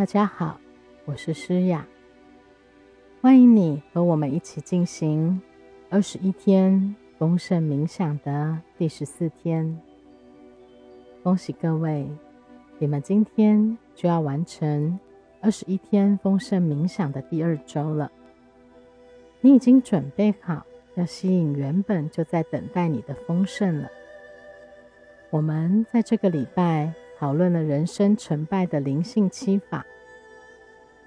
大家好，我是诗雅，欢迎你和我们一起进行二十一天丰盛冥想的第十四天。恭喜各位，你们今天就要完成二十一天丰盛冥想的第二周了。你已经准备好要吸引原本就在等待你的丰盛了。我们在这个礼拜。讨论了人生成败的灵性七法，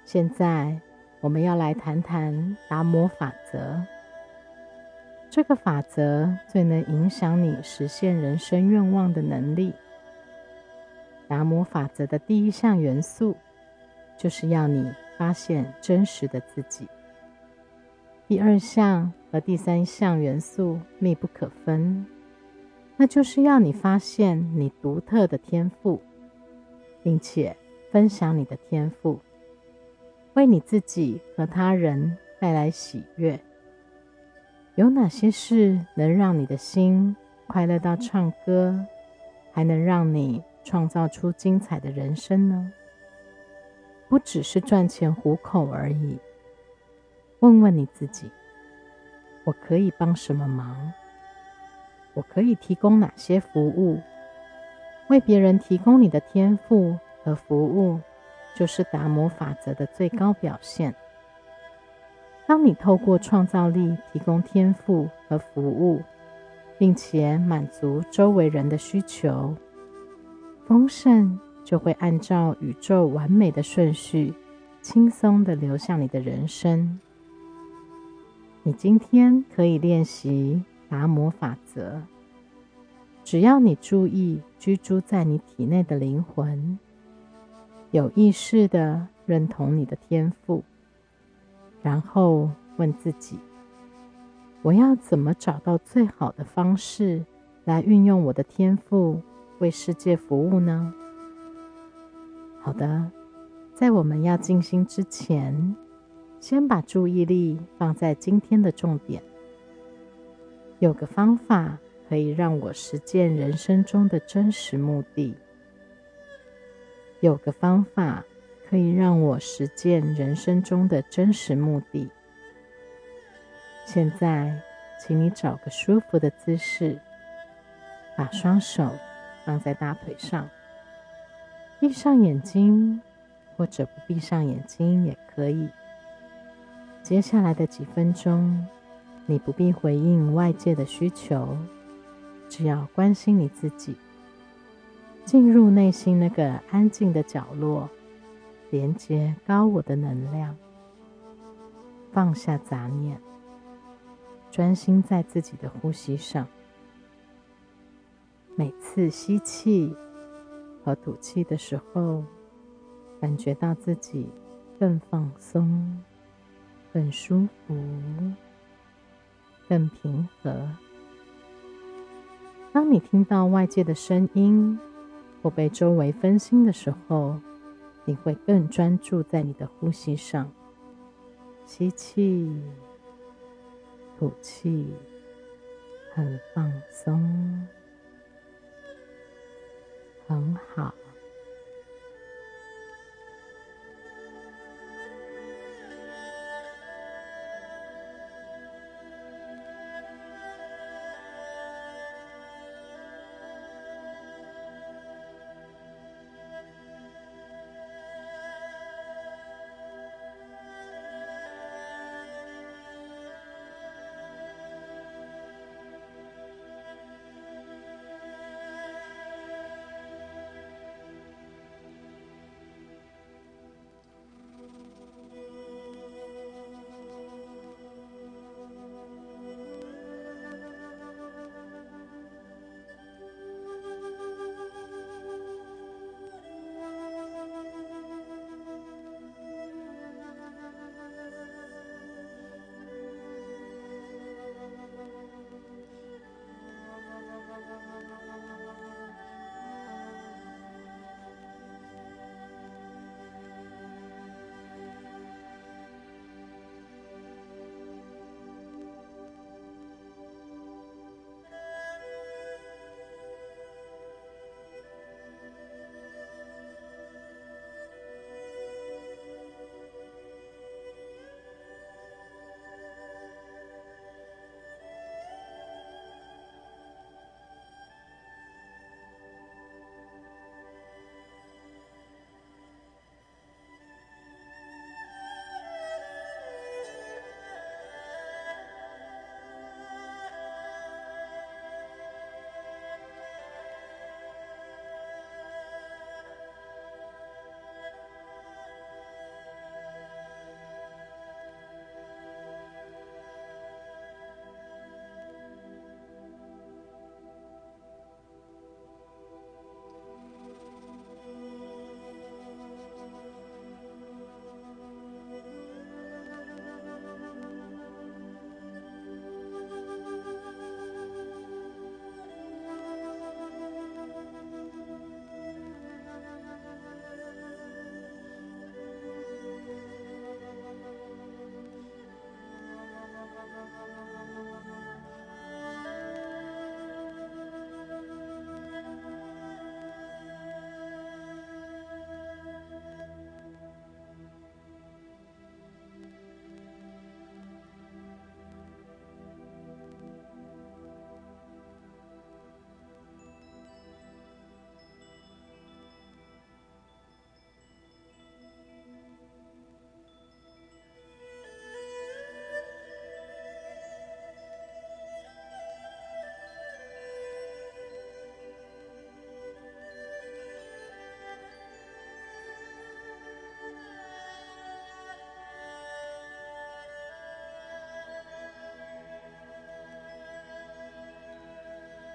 现在我们要来谈谈达摩法则。这个法则最能影响你实现人生愿望的能力。达摩法则的第一项元素，就是要你发现真实的自己。第二项和第三项元素密不可分。那就是要你发现你独特的天赋，并且分享你的天赋，为你自己和他人带来喜悦。有哪些事能让你的心快乐到唱歌，还能让你创造出精彩的人生呢？不只是赚钱糊口而已。问问你自己：我可以帮什么忙？我可以提供哪些服务？为别人提供你的天赋和服务，就是达摩法则的最高表现。当你透过创造力提供天赋和服务，并且满足周围人的需求，丰盛就会按照宇宙完美的顺序，轻松的流向你的人生。你今天可以练习。达摩法则：只要你注意居住在你体内的灵魂，有意识的认同你的天赋，然后问自己：我要怎么找到最好的方式来运用我的天赋为世界服务呢？好的，在我们要静心之前，先把注意力放在今天的重点。有个方法可以让我实践人生中的真实目的。有个方法可以让我实践人生中的真实目的。现在，请你找个舒服的姿势，把双手放在大腿上，闭上眼睛，或者不闭上眼睛也可以。接下来的几分钟。你不必回应外界的需求，只要关心你自己，进入内心那个安静的角落，连接高我的能量，放下杂念，专心在自己的呼吸上。每次吸气和吐气的时候，感觉到自己更放松、更舒服。更平和。当你听到外界的声音或被周围分心的时候，你会更专注在你的呼吸上。吸气，吐气，很放松，很好。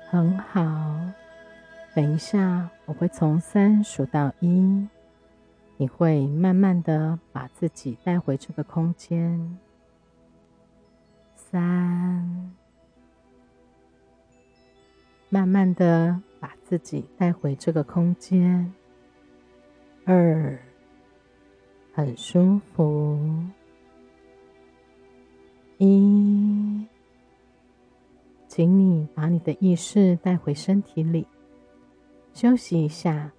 很好。等一下，我会从三数到一，你会慢慢的把自己带回这个空间。三，慢慢的把自己带回这个空间。二，很舒服。一，请你把你的意识带回身体里。休息一下，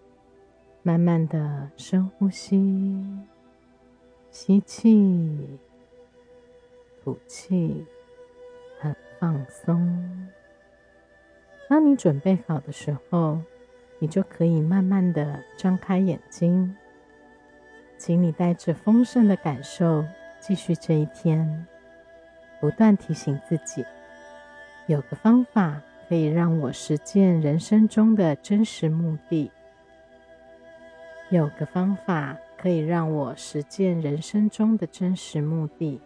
慢慢的深呼吸，吸气，吐气，很放松。当你准备好的时候，你就可以慢慢的张开眼睛。请你带着丰盛的感受继续这一天，不断提醒自己，有个方法。可以让我实践人生中的真实目的。有个方法可以让我实践人生中的真实目的。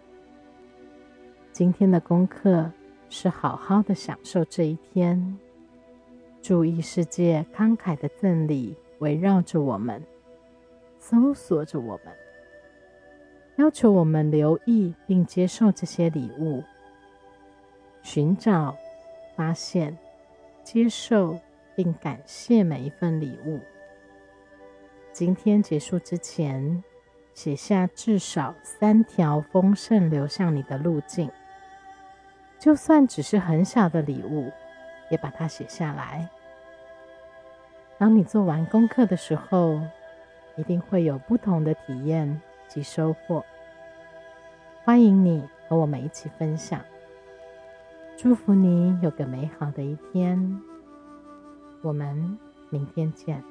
今天的功课是好好的享受这一天，注意世界慷慨的赠礼围绕着我们，搜索着我们，要求我们留意并接受这些礼物，寻找。发现、接受并感谢每一份礼物。今天结束之前，写下至少三条丰盛流向你的路径。就算只是很小的礼物，也把它写下来。当你做完功课的时候，一定会有不同的体验及收获。欢迎你和我们一起分享。祝福你有个美好的一天，我们明天见。